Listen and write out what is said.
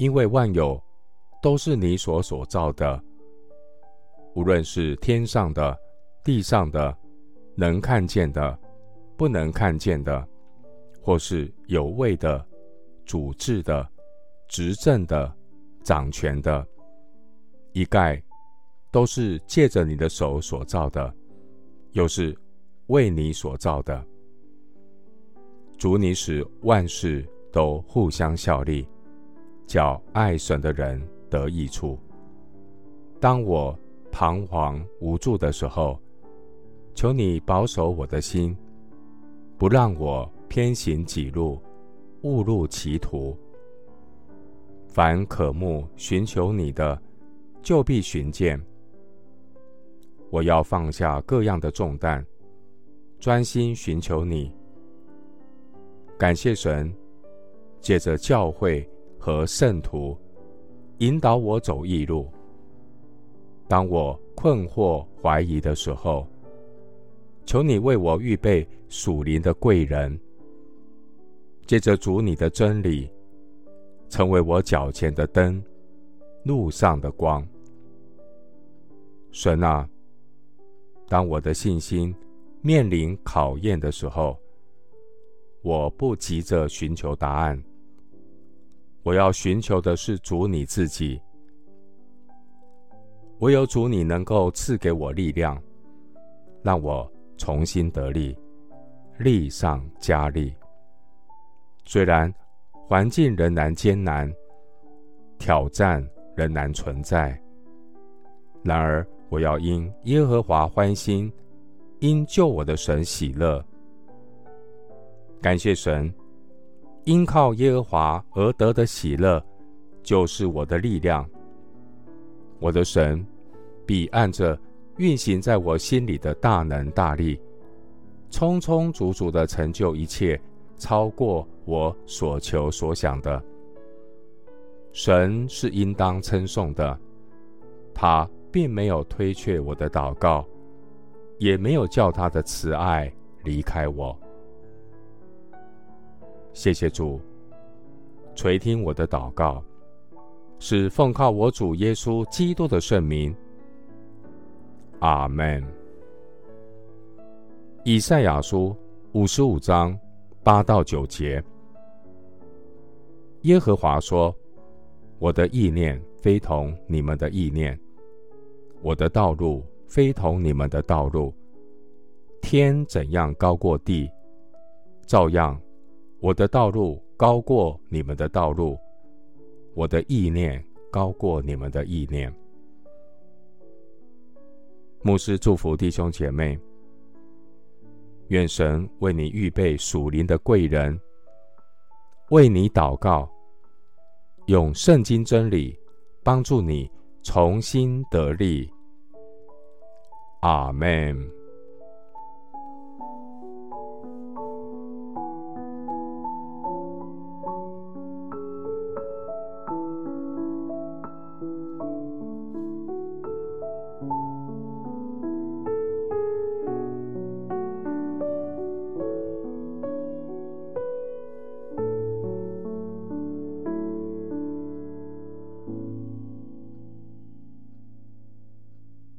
因为万有都是你所所造的，无论是天上的、地上的，能看见的、不能看见的。或是有位的、主治的、执政的、掌权的，一概都是借着你的手所造的，又是为你所造的。主，你使万事都互相效力，叫爱神的人得益处。当我彷徨无助的时候，求你保守我的心，不让我。偏行己路，误入歧途。凡渴慕寻求你的，就必寻见。我要放下各样的重担，专心寻求你。感谢神，借着教会和圣徒引导我走义路。当我困惑怀疑的时候，求你为我预备属灵的贵人。借着主你的真理，成为我脚前的灯，路上的光。神啊，当我的信心面临考验的时候，我不急着寻求答案，我要寻求的是主你自己。唯有主你能够赐给我力量，让我重新得力，力上加力。虽然环境仍然艰难，挑战仍然存在，然而我要因耶和华欢心，因救我的神喜乐。感谢神，因靠耶和华而得的喜乐，就是我的力量。我的神必按着运行在我心里的大能大力，充充足足的成就一切。超过我所求所想的，神是应当称颂的。他并没有推却我的祷告，也没有叫他的慈爱离开我。谢谢主垂听我的祷告，是奉靠我主耶稣基督的圣名。阿门。以赛亚书五十五章。八到九节，耶和华说：“我的意念非同你们的意念，我的道路非同你们的道路。天怎样高过地，照样我的道路高过你们的道路，我的意念高过你们的意念。”牧师祝福弟兄姐妹。愿神为你预备属灵的贵人，为你祷告，用圣经真理帮助你重新得力。阿门。